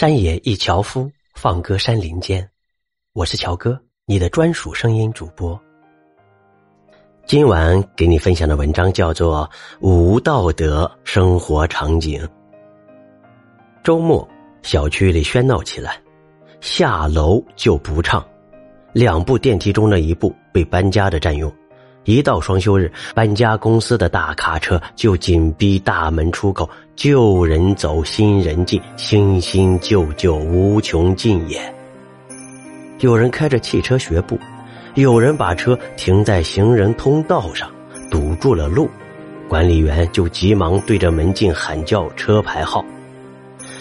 山野一樵夫，放歌山林间。我是乔哥，你的专属声音主播。今晚给你分享的文章叫做《无道德生活场景》。周末，小区里喧闹起来，下楼就不畅，两部电梯中的一部被搬家的占用。一到双休日，搬家公司的大卡车就紧逼大门出口，旧人走，新人进，新新旧旧无穷尽也。有人开着汽车学步，有人把车停在行人通道上，堵住了路，管理员就急忙对着门禁喊叫车牌号。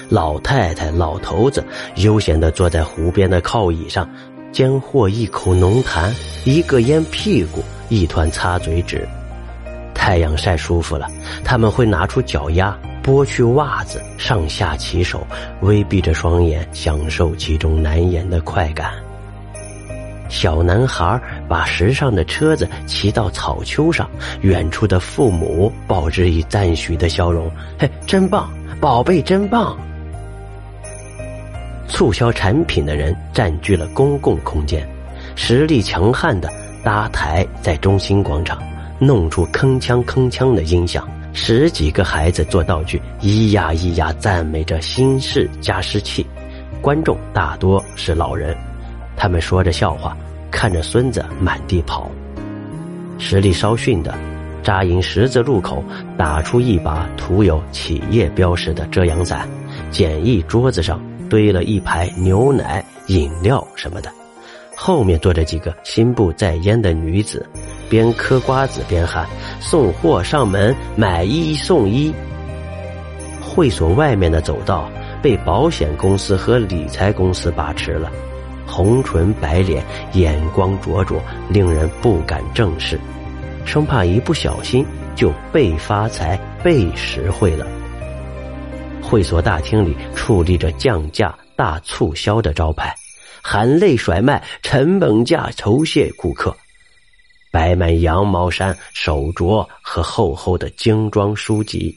老太太、老头子悠闲地坐在湖边的靠椅上，间或一口浓痰，一个烟屁股。一团擦嘴纸，太阳晒舒服了，他们会拿出脚丫，剥去袜子，上下其手，微闭着双眼，享受其中难言的快感。小男孩把时尚的车子骑到草丘上，远处的父母报之以赞许的笑容：“嘿，真棒，宝贝，真棒！”促销产品的人占据了公共空间，实力强悍的。搭台在中心广场，弄出铿锵铿锵的音响，十几个孩子做道具，咿呀咿呀赞美着新式加湿器。观众大多是老人，他们说着笑话，看着孙子满地跑。实力稍逊的，扎营十字路口，打出一把涂有企业标识的遮阳伞，简易桌子上堆了一排牛奶、饮料什么的。后面坐着几个心不在焉的女子，边嗑瓜子边喊：“送货上门，买一送一。”会所外面的走道被保险公司和理财公司把持了，红唇白脸，眼光灼灼，令人不敢正视，生怕一不小心就被发财、被实惠了。会所大厅里矗立着降价大促销的招牌。含泪甩卖，成本价酬谢顾客，摆满羊毛衫、手镯和厚厚的精装书籍，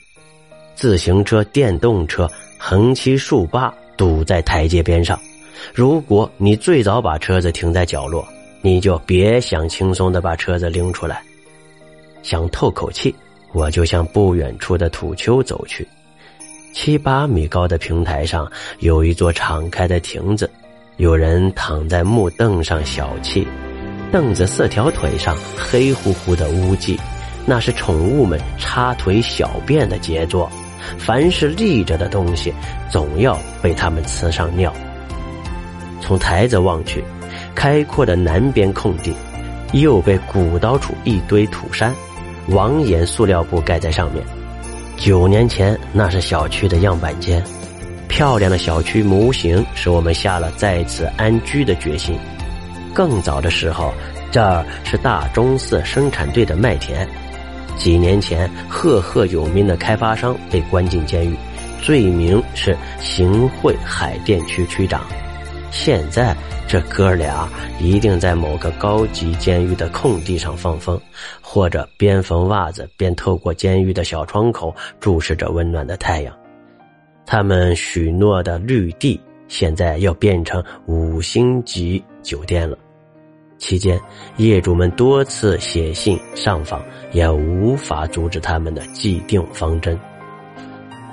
自行车、电动车横七竖八堵在台阶边上。如果你最早把车子停在角落，你就别想轻松的把车子拎出来。想透口气，我就向不远处的土丘走去。七八米高的平台上有一座敞开的亭子。有人躺在木凳上小憩，凳子四条腿上黑乎乎的污迹，那是宠物们插腿小便的杰作。凡是立着的东西，总要被它们呲上尿。从台子望去，开阔的南边空地，又被鼓捣出一堆土山，网眼塑料布盖在上面。九年前，那是小区的样板间。漂亮的小区模型使我们下了在此安居的决心。更早的时候，这儿是大钟寺生产队的麦田。几年前，赫赫有名的开发商被关进监狱，罪名是行贿海淀区区长。现在，这哥俩一定在某个高级监狱的空地上放风，或者边缝袜子边透过监狱的小窗口注视着温暖的太阳。他们许诺的绿地，现在要变成五星级酒店了。期间，业主们多次写信上访，也无法阻止他们的既定方针。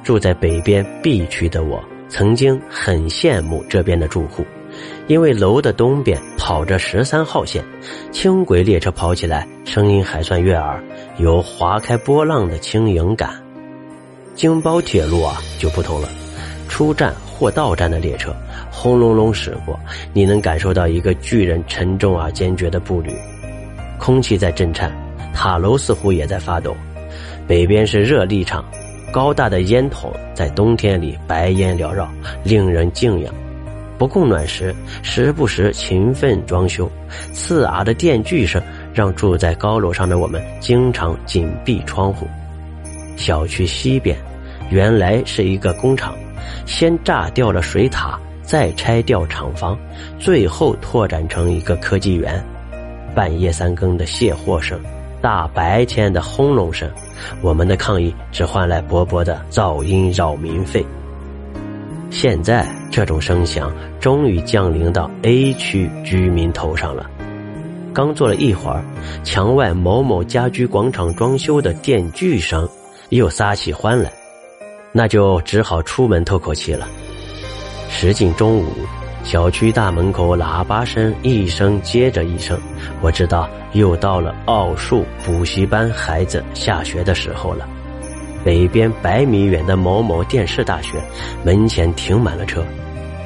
住在北边 B 区的我，曾经很羡慕这边的住户，因为楼的东边跑着十三号线，轻轨列车跑起来声音还算悦耳，有划开波浪的轻盈感。京包铁路啊就不同了，出站或到站的列车轰隆隆驶过，你能感受到一个巨人沉重而坚决的步履，空气在震颤，塔楼似乎也在发抖。北边是热力场，高大的烟筒在冬天里白烟缭绕，令人敬仰。不供暖时，时不时勤奋装修，刺耳的电锯声让住在高楼上的我们经常紧闭窗户。小区西边。原来是一个工厂，先炸掉了水塔，再拆掉厂房，最后拓展成一个科技园。半夜三更的卸货声，大白天的轰隆声，我们的抗议只换来薄薄的噪音扰民费。现在这种声响终于降临到 A 区居民头上了。刚坐了一会儿，墙外某某家居广场装修的电锯声又撒起欢来，那就只好出门透口气了。时近中午，小区大门口喇叭声一声接着一声，我知道又到了奥数补习班孩子下学的时候了。北边百米远的某某电视大学门前停满了车，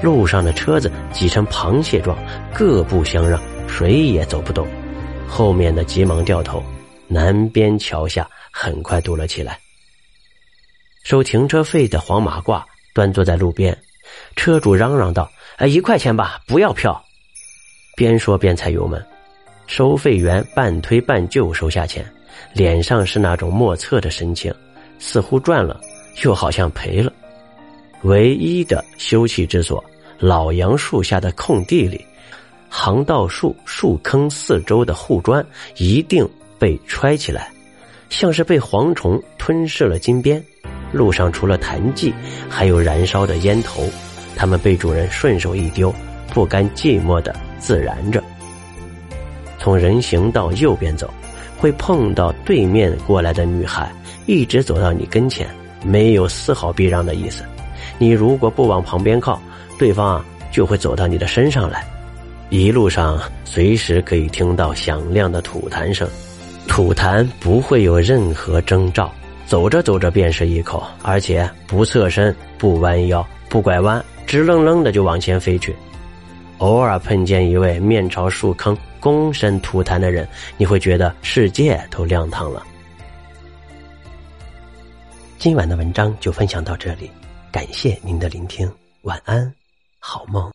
路上的车子挤成螃蟹状，各不相让。谁也走不动，后面的急忙掉头。南边桥下很快堵了起来。收停车费的黄马褂端坐在路边，车主嚷嚷道：“哎，一块钱吧，不要票。”边说边踩油门。收费员半推半就收下钱，脸上是那种莫测的神情，似乎赚了，又好像赔了。唯一的休憩之所——老杨树下的空地里。航道树树坑四周的护砖一定被揣起来，像是被蝗虫吞噬了金边。路上除了痰迹，还有燃烧的烟头，它们被主人顺手一丢，不甘寂寞的自燃着。从人行道右边走，会碰到对面过来的女孩，一直走到你跟前，没有丝毫避让的意思。你如果不往旁边靠，对方就会走到你的身上来。一路上随时可以听到响亮的吐痰声，吐痰不会有任何征兆，走着走着便是一口，而且不侧身、不弯腰、不拐弯，直愣愣的就往前飞去。偶尔碰见一位面朝树坑、躬身吐痰的人，你会觉得世界都亮堂了。今晚的文章就分享到这里，感谢您的聆听，晚安，好梦。